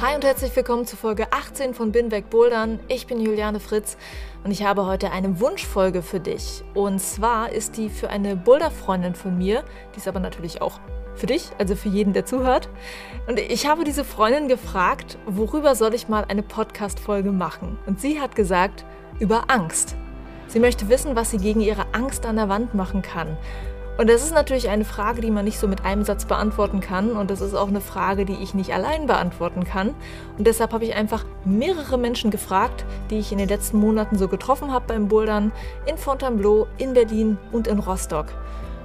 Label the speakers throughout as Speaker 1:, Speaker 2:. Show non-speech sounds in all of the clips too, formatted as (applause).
Speaker 1: Hi und herzlich willkommen zu Folge 18 von Bin weg Bouldern. Ich bin Juliane Fritz und ich habe heute eine Wunschfolge für dich. Und zwar ist die für eine Boulder-Freundin von mir, die ist aber natürlich auch für dich, also für jeden, der zuhört. Und ich habe diese Freundin gefragt, worüber soll ich mal eine Podcast-Folge machen? Und sie hat gesagt, über Angst. Sie möchte wissen, was sie gegen ihre Angst an der Wand machen kann. Und das ist natürlich eine Frage, die man nicht so mit einem Satz beantworten kann. Und das ist auch eine Frage, die ich nicht allein beantworten kann. Und deshalb habe ich einfach mehrere Menschen gefragt, die ich in den letzten Monaten so getroffen habe beim Bouldern in Fontainebleau, in Berlin und in Rostock.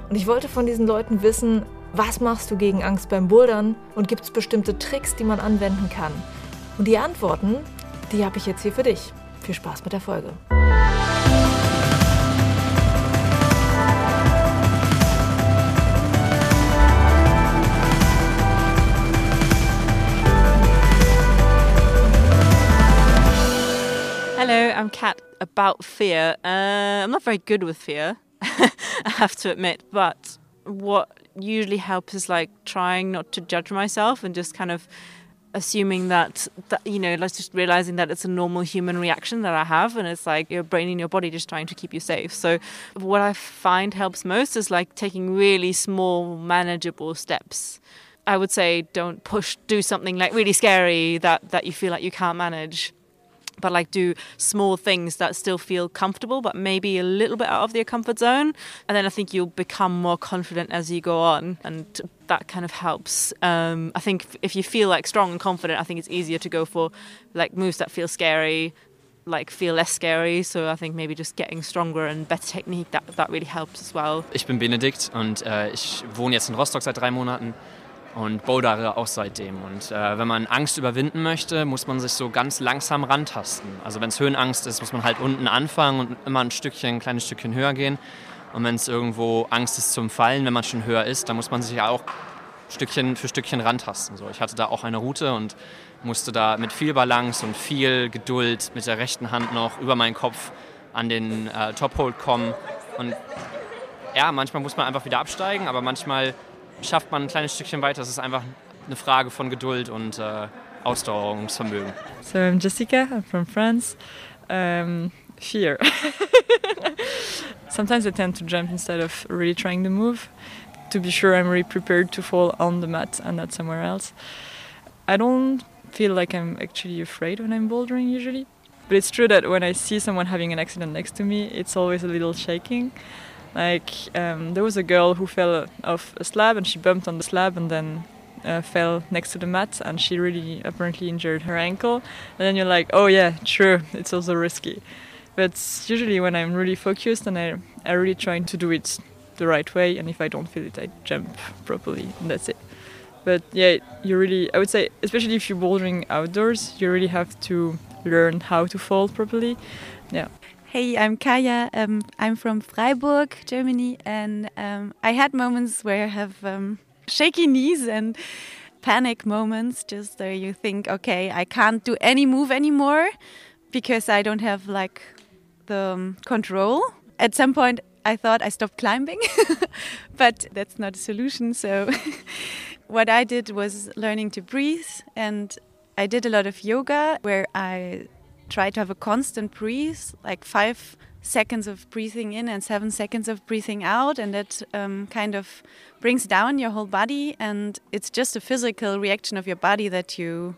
Speaker 1: Und ich wollte von diesen Leuten wissen, was machst du gegen Angst beim Bouldern und gibt es bestimmte Tricks, die man anwenden kann? Und die Antworten, die habe ich jetzt hier für dich. Viel Spaß mit der Folge.
Speaker 2: Hello, I'm Kat. About fear, uh, I'm not very good with fear, (laughs) I have to admit. But what usually helps is like trying not to judge myself and just kind of assuming that, that you know, like just realizing that it's a normal human reaction that I have, and it's like your brain and your body just trying to keep you safe. So, what I find helps most is like taking really small, manageable steps. I would say don't push, do something like really scary that that you feel like you can't manage but like do small things that still feel comfortable but maybe a little bit out of their comfort zone. And then i think you'll become more confident as you go on and that kind of helps. Um, i think if you feel like strong and confident i think it's easier to go for like moves that feel scary like feel less scary. So i think maybe just getting stronger and better technique that, that really helps as well.
Speaker 3: Ich bin benedikt und äh, ich wohne jetzt in rostock seit drei monaten und bouldere auch seitdem. Und äh, wenn man Angst überwinden möchte, muss man sich so ganz langsam rantasten. Also wenn es Höhenangst ist, muss man halt unten anfangen und immer ein Stückchen, ein kleines Stückchen höher gehen. Und wenn es irgendwo Angst ist zum Fallen, wenn man schon höher ist, dann muss man sich ja auch Stückchen für Stückchen rantasten. So, ich hatte da auch eine Route und musste da mit viel Balance und viel Geduld mit der rechten Hand noch über meinen Kopf an den äh, Top-Hold kommen. Und ja, manchmal muss man einfach wieder absteigen, aber manchmal schafft man ein kleines Stückchen weiter. Es ist einfach eine Frage von Geduld und äh, Ausdauerungsvermögen.
Speaker 4: So I'm Jessica, I'm from France. Um, fear. (laughs) Sometimes I tend to jump instead of really trying the move to be sure I'm really prepared to fall on the mat and not somewhere else. I don't feel like I'm actually afraid when I'm bouldering usually. But it's true that when I see someone having an accident next to me, it's always a little shaking. Like um, there was a girl who fell off a slab and she bumped on the slab and then uh, fell next to the mat and she really apparently injured her ankle. And then you're like, oh yeah, true, it's also risky. But usually when I'm really focused and I I really trying to do it the right way, and if I don't feel it, I jump properly, and that's it. But yeah, you really, I would say, especially if you're bouldering outdoors, you really have to learn how to fall properly. Yeah.
Speaker 5: Hey, I'm Kaya. Um, I'm from Freiburg, Germany, and um, I had moments where I have um, shaky knees and panic moments, just where you think, okay, I can't do any move anymore because I don't have like the um, control. At some point, I thought I stopped climbing, (laughs) but that's not a solution. So, (laughs) what I did was learning to breathe, and I did a lot of yoga where I try to have a constant breathe, like five seconds of breathing in and seven seconds of breathing out, and that um, kind of brings down your whole body. And it's just a physical reaction of your body that you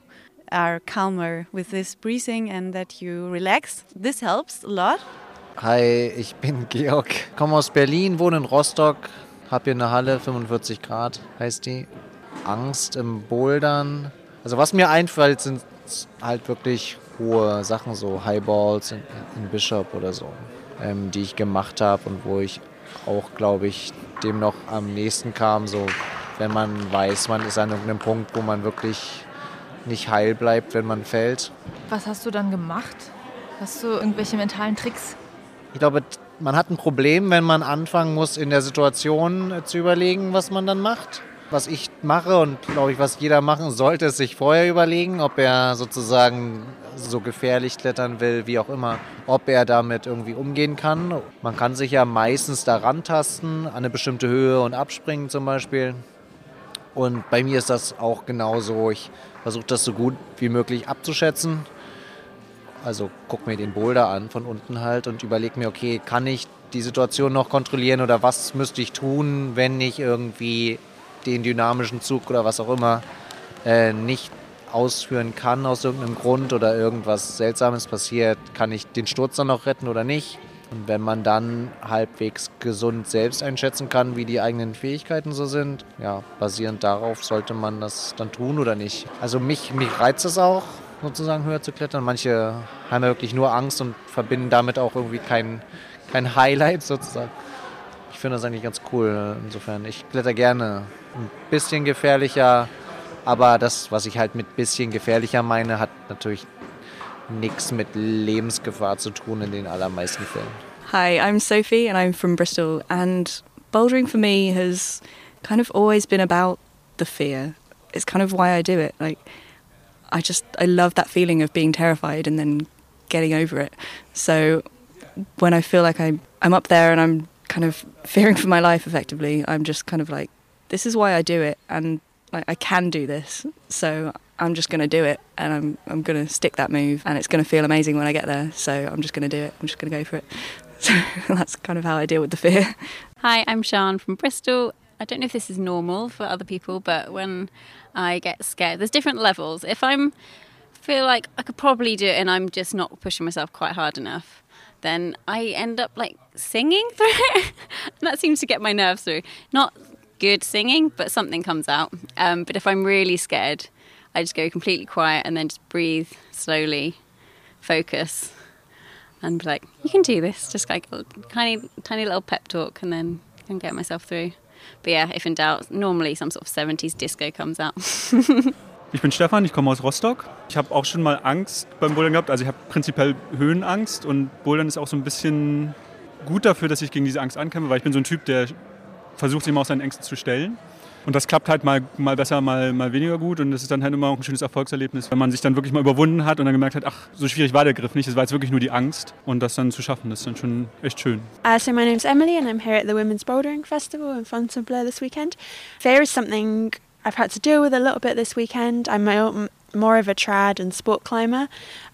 Speaker 5: are calmer with this breathing and that you relax. This helps a lot.
Speaker 6: Hi, ich bin (laughs) Georg, komme aus Berlin, wohne in Rostock, habe hier eine Halle, 45 Grad heißt die. Angst im Bouldern. Also was mir einfällt, sind halt wirklich hohe Sachen, so Highballs in, in Bishop oder so, ähm, die ich gemacht habe und wo ich auch, glaube ich, dem noch am nächsten kam, so wenn man weiß, man ist an irgendeinem Punkt, wo man wirklich nicht heil bleibt, wenn man fällt.
Speaker 1: Was hast du dann gemacht? Hast du irgendwelche mentalen Tricks?
Speaker 6: Ich glaube, man hat ein Problem, wenn man anfangen muss, in der Situation zu überlegen, was man dann macht. Was ich mache und glaube ich, was jeder machen sollte, ist sich vorher überlegen, ob er sozusagen so gefährlich klettern will, wie auch immer, ob er damit irgendwie umgehen kann. Man kann sich ja meistens da rantasten, an eine bestimmte Höhe und abspringen zum Beispiel. Und bei mir ist das auch genauso. Ich versuche das so gut wie möglich abzuschätzen. Also guck mir den Boulder an von unten halt und überlege mir, okay, kann ich die Situation noch kontrollieren oder was müsste ich tun, wenn ich irgendwie den dynamischen Zug oder was auch immer äh, nicht ausführen kann aus irgendeinem Grund oder irgendwas Seltsames passiert, kann ich den Sturz dann noch retten oder nicht. Und wenn man dann halbwegs gesund selbst einschätzen kann, wie die eigenen Fähigkeiten so sind, ja, basierend darauf sollte man das dann tun oder nicht. Also mich, mich reizt es auch, sozusagen höher zu klettern. Manche haben ja wirklich nur Angst und verbinden damit auch irgendwie kein, kein Highlight sozusagen. Ich finde das eigentlich ganz cool. Insofern, ich kletter gerne. Ein bisschen gefährlicher, aber das, was ich halt mit bisschen gefährlicher meine, hat natürlich nichts mit Lebensgefahr zu tun in den allermeisten Fällen.
Speaker 7: Hi, I'm Sophie and I'm from Bristol. And bouldering for me has kind of always been about the fear. It's kind of why I do it. Like, I just, I love that feeling of being terrified and then getting over it. So when I feel like I'm, I'm up there and I'm kind of fearing for my life effectively, I'm just kind of like, this is why I do it. And like, I can do this. So I'm just going to do it and I'm, I'm going to stick that move and it's going to feel amazing when I get there. So I'm just going to do it. I'm just going to go for it. (laughs) So that's kind of how I deal with the fear.
Speaker 8: Hi, I'm Sean from Bristol. I don't know if this is normal for other people, but when I get scared, there's different levels. If I'm feel like I could probably do it and I'm just not pushing myself quite hard enough, then I end up like singing (laughs) through it. that seems to get my nerves through. Not good singing, but something comes out. Um, but if I'm really scared, I just go completely quiet and then just breathe slowly, focus, and be like, "You can do this." Just like a tiny, tiny little pep talk, and then can get myself through. But yeah, if in doubt, normally some sort of 70s disco comes out. (laughs)
Speaker 9: Ich bin Stefan, ich komme aus Rostock. Ich habe auch schon mal Angst beim Bouldern gehabt. Also ich habe prinzipiell Höhenangst und Bouldern ist auch so ein bisschen gut dafür, dass ich gegen diese Angst ankämpfe, weil ich bin so ein Typ, der versucht, sich immer aus seinen Ängsten zu stellen. Und das klappt halt mal, mal besser, mal, mal weniger gut. Und das ist dann halt immer auch ein schönes Erfolgserlebnis, wenn man sich dann wirklich mal überwunden hat und dann gemerkt hat, ach, so schwierig war der Griff nicht. Es war jetzt wirklich nur die Angst. Und das dann zu schaffen, das ist dann schon echt schön.
Speaker 10: Uh, so my name's Emily and I'm here at the Women's Bouldering Festival in Fontainebleau this weekend. Fear is something I've had to deal with a little bit this weekend. I'm my own, more of a trad and sport climber,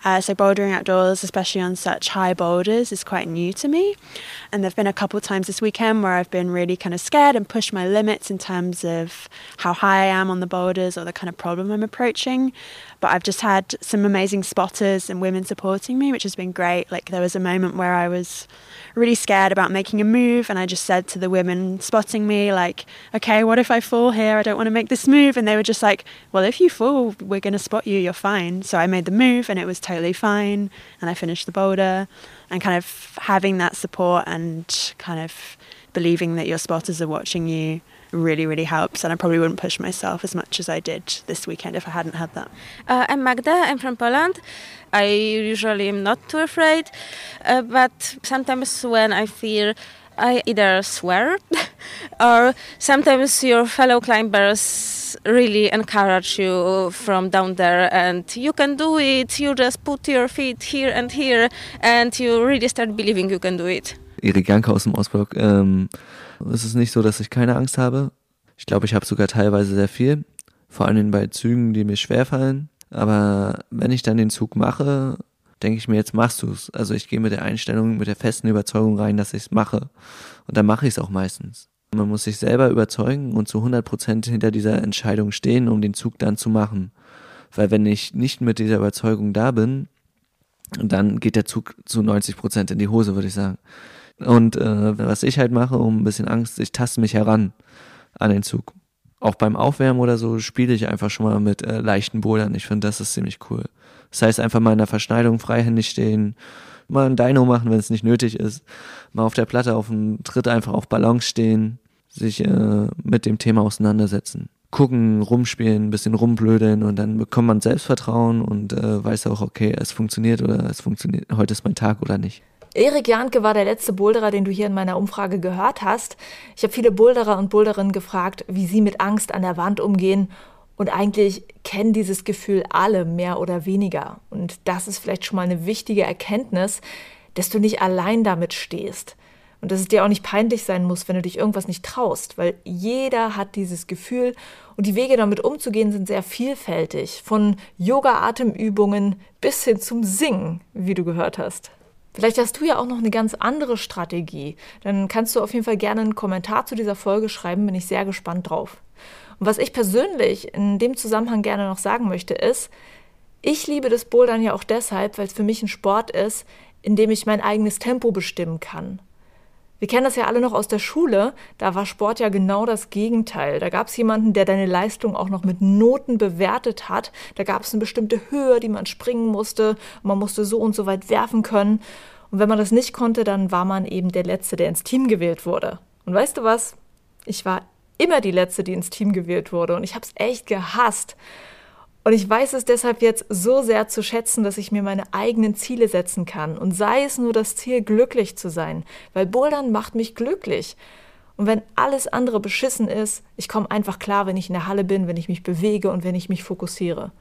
Speaker 10: uh, so bouldering outdoors, especially on such high boulders, is quite new to me. And there've been a couple times this weekend where I've been really kind of scared and pushed my limits in terms of how high I am on the boulders or the kind of problem I'm approaching. But I've just had some amazing spotters and women supporting me, which has been great. Like there was a moment where I was really scared about making a move and I just said to the women spotting me like, "Okay, what if I fall here? I don't want to make this move." And they were just like, "Well, if you fall, we're going to spot you. You're fine." So I made the move and it was totally fine and I finished the boulder and kind of having that support and kind of believing that your spotters are watching you really, really helps. And I probably wouldn't push myself as much as I did this weekend if I hadn't had that.
Speaker 11: Uh, I'm Magda. I'm from Poland. I usually am not too afraid, uh, but sometimes when I fear, I either swear (laughs) or sometimes your fellow climbers really encourage you from down there and you can do it. You just put your feet here and here and you really start believing you can do it.
Speaker 12: Erik Janke aus dem Ausblock. Ähm, es ist nicht so, dass ich keine Angst habe. Ich glaube, ich habe sogar teilweise sehr viel. Vor allem bei Zügen, die mir schwerfallen. Aber wenn ich dann den Zug mache, denke ich mir, jetzt machst du es. Also ich gehe mit der Einstellung, mit der festen Überzeugung rein, dass ich es mache. Und dann mache ich es auch meistens. Man muss sich selber überzeugen und zu 100 Prozent hinter dieser Entscheidung stehen, um den Zug dann zu machen. Weil wenn ich nicht mit dieser Überzeugung da bin, dann geht der Zug zu 90 Prozent in die Hose, würde ich sagen. Und äh, was ich halt mache, um ein bisschen Angst, ich taste mich heran an den Zug. Auch beim Aufwärmen oder so spiele ich einfach schon mal mit äh, leichten Bouldern. Ich finde, das ist ziemlich cool. Das heißt, einfach mal in der Verschneidung freihändig stehen, mal ein Dino machen, wenn es nicht nötig ist, mal auf der Platte auf dem Tritt einfach auf Balance stehen, sich äh, mit dem Thema auseinandersetzen. gucken, rumspielen, ein bisschen rumblödeln und dann bekommt man Selbstvertrauen und äh, weiß auch, okay, es funktioniert oder es funktioniert, heute ist mein Tag oder nicht.
Speaker 1: Erik Janke war der letzte Boulderer, den du hier in meiner Umfrage gehört hast. Ich habe viele Boulderer und Boulderinnen gefragt, wie sie mit Angst an der Wand umgehen. Und eigentlich kennen dieses Gefühl alle mehr oder weniger. Und das ist vielleicht schon mal eine wichtige Erkenntnis, dass du nicht allein damit stehst. Und dass es dir auch nicht peinlich sein muss, wenn du dich irgendwas nicht traust, weil jeder hat dieses Gefühl und die Wege damit umzugehen sind sehr vielfältig, von Yoga-Atemübungen bis hin zum Singen, wie du gehört hast. Vielleicht hast du ja auch noch eine ganz andere Strategie. Dann kannst du auf jeden Fall gerne einen Kommentar zu dieser Folge schreiben, bin ich sehr gespannt drauf. Und was ich persönlich in dem Zusammenhang gerne noch sagen möchte, ist, ich liebe das Bouldern ja auch deshalb, weil es für mich ein Sport ist, in dem ich mein eigenes Tempo bestimmen kann. Wir kennen das ja alle noch aus der Schule, da war Sport ja genau das Gegenteil. Da gab es jemanden, der deine Leistung auch noch mit Noten bewertet hat. Da gab es eine bestimmte Höhe, die man springen musste. man musste so und so weit werfen können. Und wenn man das nicht konnte, dann war man eben der Letzte, der ins Team gewählt wurde. Und weißt du was? Ich war immer die Letzte, die ins Team gewählt wurde. Und ich habe es echt gehasst. Und ich weiß es deshalb jetzt so sehr zu schätzen, dass ich mir meine eigenen Ziele setzen kann. Und sei es nur das Ziel, glücklich zu sein. Weil Bouldern macht mich glücklich. Und wenn alles andere beschissen ist, ich komme einfach klar, wenn ich in der Halle bin, wenn ich mich bewege und wenn ich mich fokussiere.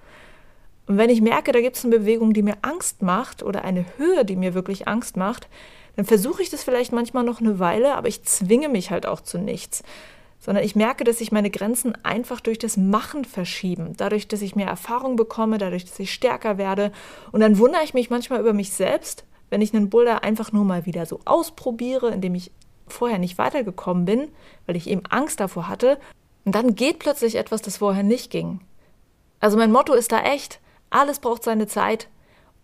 Speaker 1: Und wenn ich merke, da gibt es eine Bewegung, die mir Angst macht oder eine Höhe, die mir wirklich Angst macht, dann versuche ich das vielleicht manchmal noch eine Weile, aber ich zwinge mich halt auch zu nichts sondern ich merke, dass sich meine Grenzen einfach durch das Machen verschieben. Dadurch, dass ich mehr Erfahrung bekomme, dadurch, dass ich stärker werde. Und dann wundere ich mich manchmal über mich selbst, wenn ich einen Boulder einfach nur mal wieder so ausprobiere, indem ich vorher nicht weitergekommen bin, weil ich eben Angst davor hatte. Und dann geht plötzlich etwas, das vorher nicht ging. Also mein Motto ist da echt, alles braucht seine Zeit.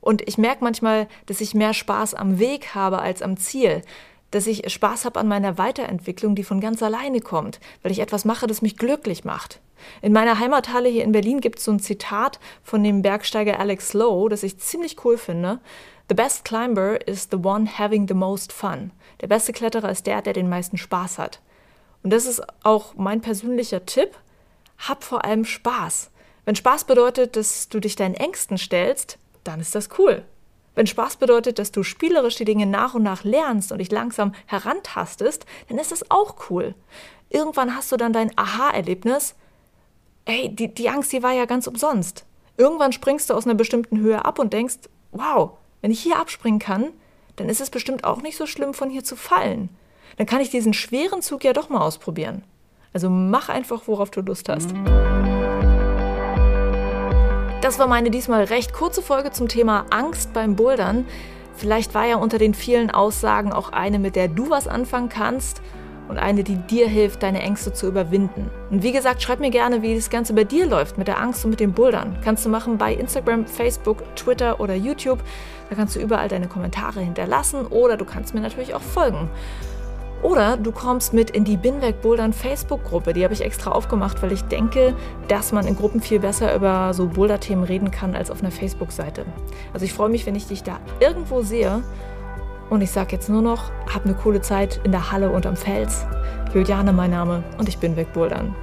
Speaker 1: Und ich merke manchmal, dass ich mehr Spaß am Weg habe als am Ziel dass ich Spaß habe an meiner Weiterentwicklung, die von ganz alleine kommt, weil ich etwas mache, das mich glücklich macht. In meiner Heimathalle hier in Berlin gibt es so ein Zitat von dem Bergsteiger Alex Lowe, das ich ziemlich cool finde. The best climber is the one having the most fun. Der beste Kletterer ist der, der den meisten Spaß hat. Und das ist auch mein persönlicher Tipp. Hab vor allem Spaß. Wenn Spaß bedeutet, dass du dich deinen Ängsten stellst, dann ist das cool. Wenn Spaß bedeutet, dass du spielerisch die Dinge nach und nach lernst und dich langsam herantastest, dann ist das auch cool. Irgendwann hast du dann dein Aha-Erlebnis. Ey, die, die Angst, die war ja ganz umsonst. Irgendwann springst du aus einer bestimmten Höhe ab und denkst, wow, wenn ich hier abspringen kann, dann ist es bestimmt auch nicht so schlimm, von hier zu fallen. Dann kann ich diesen schweren Zug ja doch mal ausprobieren. Also mach einfach, worauf du Lust hast. Das war meine diesmal recht kurze Folge zum Thema Angst beim Bouldern. Vielleicht war ja unter den vielen Aussagen auch eine, mit der du was anfangen kannst und eine, die dir hilft, deine Ängste zu überwinden. Und wie gesagt, schreib mir gerne, wie das Ganze bei dir läuft mit der Angst und mit dem Bouldern. Kannst du machen bei Instagram, Facebook, Twitter oder YouTube. Da kannst du überall deine Kommentare hinterlassen oder du kannst mir natürlich auch folgen. Oder du kommst mit in die Binweg Bouldern Facebook-Gruppe. Die habe ich extra aufgemacht, weil ich denke, dass man in Gruppen viel besser über so Boulder-Themen reden kann als auf einer Facebook-Seite. Also ich freue mich, wenn ich dich da irgendwo sehe. Und ich sage jetzt nur noch, hab eine coole Zeit in der Halle und am Fels. Juliane mein Name und ich bin weg Bouldern.